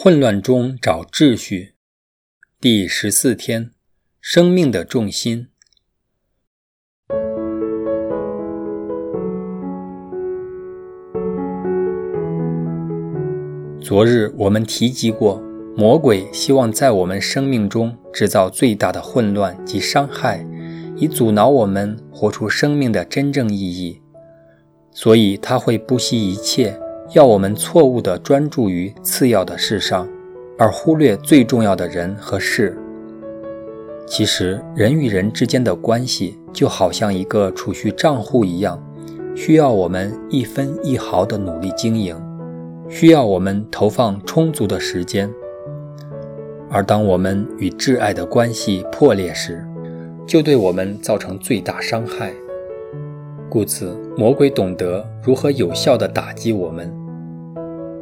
混乱中找秩序，第十四天，生命的重心。昨日我们提及过，魔鬼希望在我们生命中制造最大的混乱及伤害，以阻挠我们活出生命的真正意义。所以他会不惜一切。要我们错误地专注于次要的事上，而忽略最重要的人和事。其实，人与人之间的关系就好像一个储蓄账户一样，需要我们一分一毫的努力经营，需要我们投放充足的时间。而当我们与挚爱的关系破裂时，就对我们造成最大伤害。故此，魔鬼懂得如何有效地打击我们。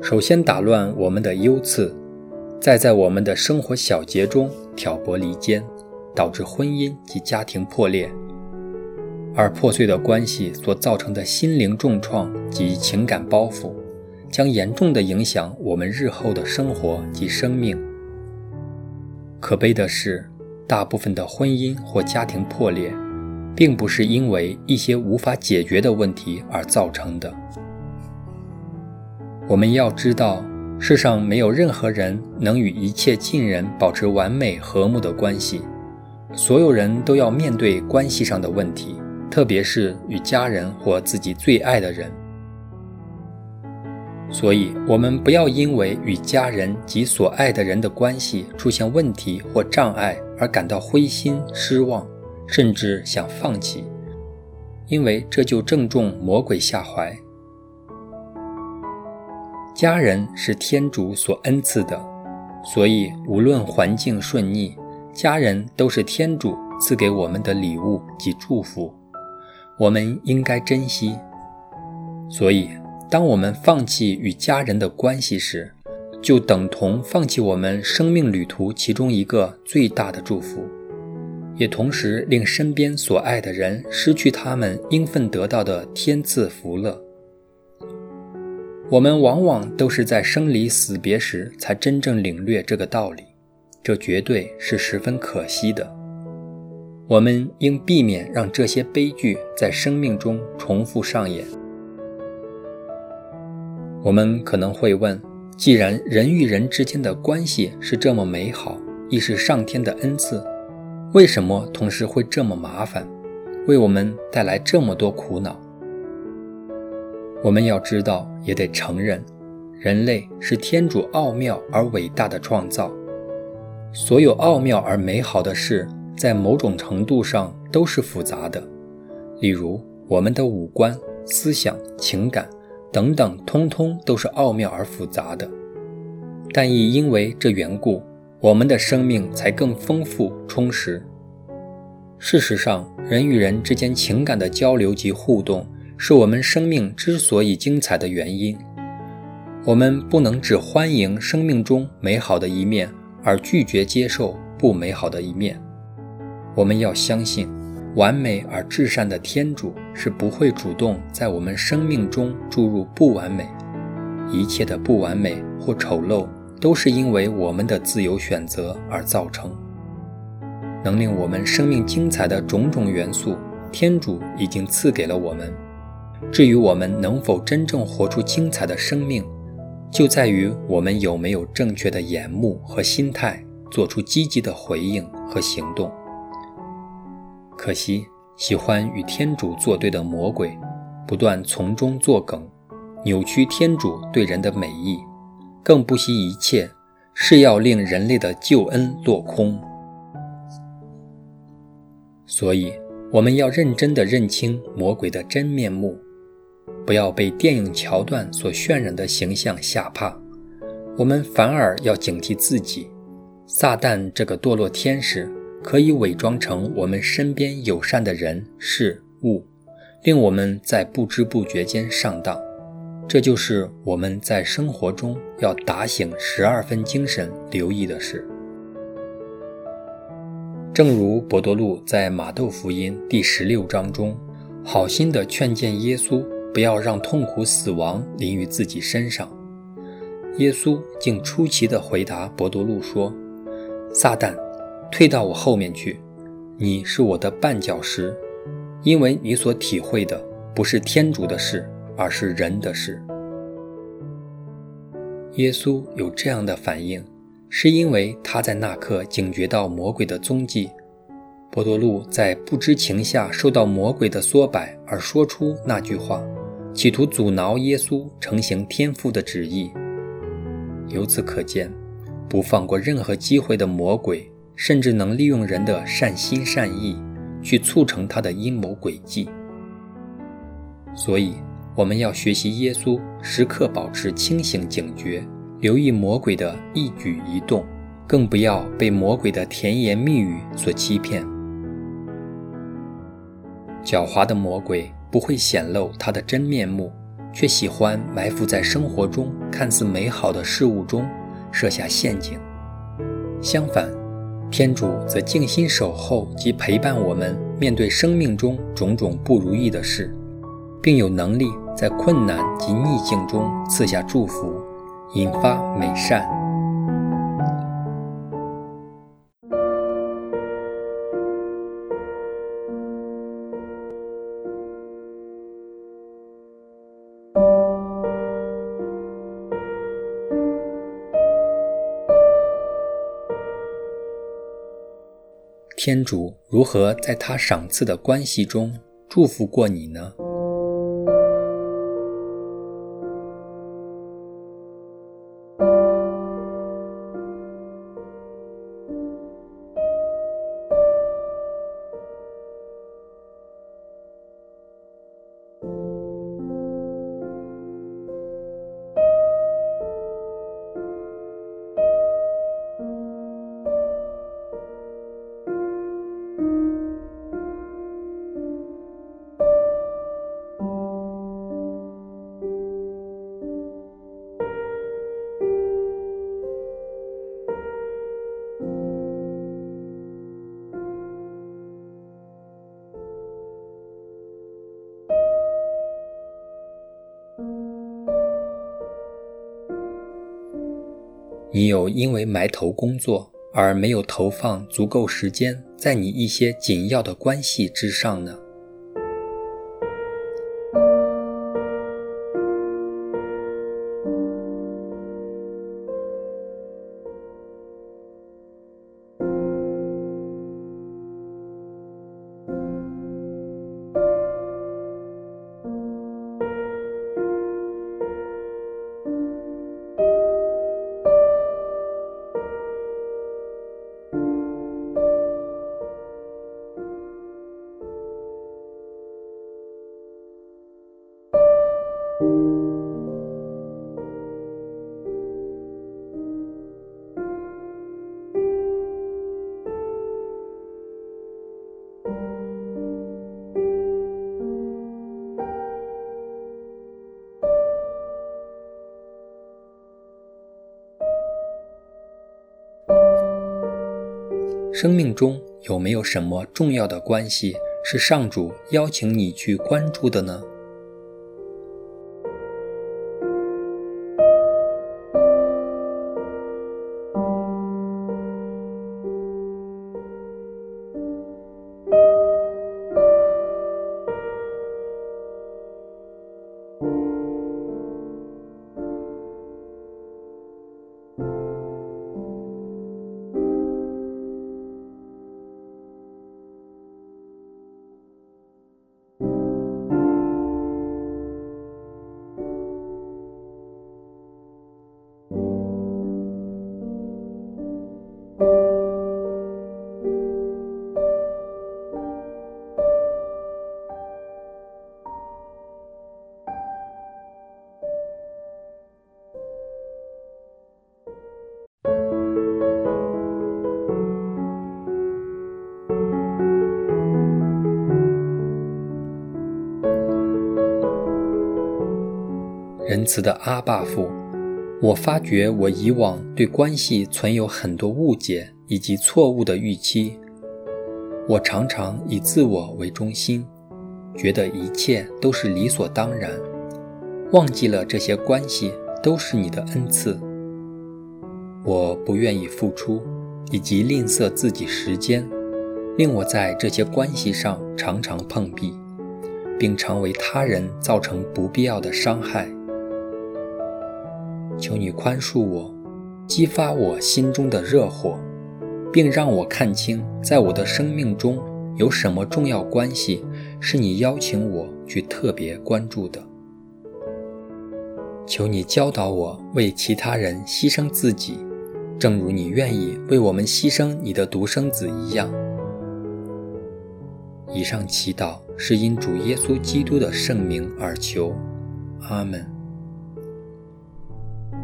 首先打乱我们的优次，再在我们的生活小节中挑拨离间，导致婚姻及家庭破裂。而破碎的关系所造成的心灵重创及情感包袱，将严重地影响我们日后的生活及生命。可悲的是，大部分的婚姻或家庭破裂。并不是因为一些无法解决的问题而造成的。我们要知道，世上没有任何人能与一切近人保持完美和睦的关系。所有人都要面对关系上的问题，特别是与家人或自己最爱的人。所以，我们不要因为与家人及所爱的人的关系出现问题或障碍而感到灰心失望。甚至想放弃，因为这就正中魔鬼下怀。家人是天主所恩赐的，所以无论环境顺逆，家人都是天主赐给我们的礼物及祝福，我们应该珍惜。所以，当我们放弃与家人的关系时，就等同放弃我们生命旅途其中一个最大的祝福。也同时令身边所爱的人失去他们应分得到的天赐福乐。我们往往都是在生离死别时才真正领略这个道理，这绝对是十分可惜的。我们应避免让这些悲剧在生命中重复上演。我们可能会问：既然人与人之间的关系是这么美好，亦是上天的恩赐。为什么同时会这么麻烦，为我们带来这么多苦恼？我们要知道，也得承认，人类是天主奥妙而伟大的创造。所有奥妙而美好的事，在某种程度上都是复杂的。例如，我们的五官、思想、情感等等，通通都是奥妙而复杂的。但亦因为这缘故。我们的生命才更丰富充实。事实上，人与人之间情感的交流及互动，是我们生命之所以精彩的原因。我们不能只欢迎生命中美好的一面，而拒绝接受不美好的一面。我们要相信，完美而至善的天主是不会主动在我们生命中注入不完美。一切的不完美或丑陋。都是因为我们的自由选择而造成。能令我们生命精彩的种种元素，天主已经赐给了我们。至于我们能否真正活出精彩的生命，就在于我们有没有正确的眼目和心态，做出积极的回应和行动。可惜，喜欢与天主作对的魔鬼，不断从中作梗，扭曲天主对人的美意。更不惜一切，是要令人类的救恩落空。所以，我们要认真地认清魔鬼的真面目，不要被电影桥段所渲染的形象吓怕。我们反而要警惕自己，撒旦这个堕落天使可以伪装成我们身边友善的人事物，令我们在不知不觉间上当。这就是我们在生活中要打醒十二分精神留意的事。正如伯多禄在马窦福音第十六章中，好心地劝谏耶稣不要让痛苦死亡临于自己身上，耶稣竟出奇地回答伯多禄说：“撒旦，退到我后面去，你是我的绊脚石，因为你所体会的不是天主的事，而是人的事。”耶稣有这样的反应，是因为他在那刻警觉到魔鬼的踪迹。伯多禄在不知情下受到魔鬼的唆摆而说出那句话，企图阻挠耶稣成行天父的旨意。由此可见，不放过任何机会的魔鬼，甚至能利用人的善心善意去促成他的阴谋诡计。所以，我们要学习耶稣，时刻保持清醒警觉，留意魔鬼的一举一动，更不要被魔鬼的甜言蜜语所欺骗。狡猾的魔鬼不会显露他的真面目。却喜欢埋伏在生活中看似美好的事物中，设下陷阱。相反，天主则静心守候及陪伴我们面对生命中种种不如意的事，并有能力在困难及逆境中赐下祝福，引发美善。天主如何在他赏赐的关系中祝福过你呢？你有因为埋头工作而没有投放足够时间在你一些紧要的关系之上呢？生命中有没有什么重要的关系是上主邀请你去关注的呢？词的阿爸父，我发觉我以往对关系存有很多误解以及错误的预期。我常常以自我为中心，觉得一切都是理所当然，忘记了这些关系都是你的恩赐。我不愿意付出，以及吝啬自己时间，令我在这些关系上常常碰壁，并常为他人造成不必要的伤害。求你宽恕我，激发我心中的热火，并让我看清，在我的生命中有什么重要关系是你邀请我去特别关注的。求你教导我为其他人牺牲自己，正如你愿意为我们牺牲你的独生子一样。以上祈祷是因主耶稣基督的圣名而求，阿门。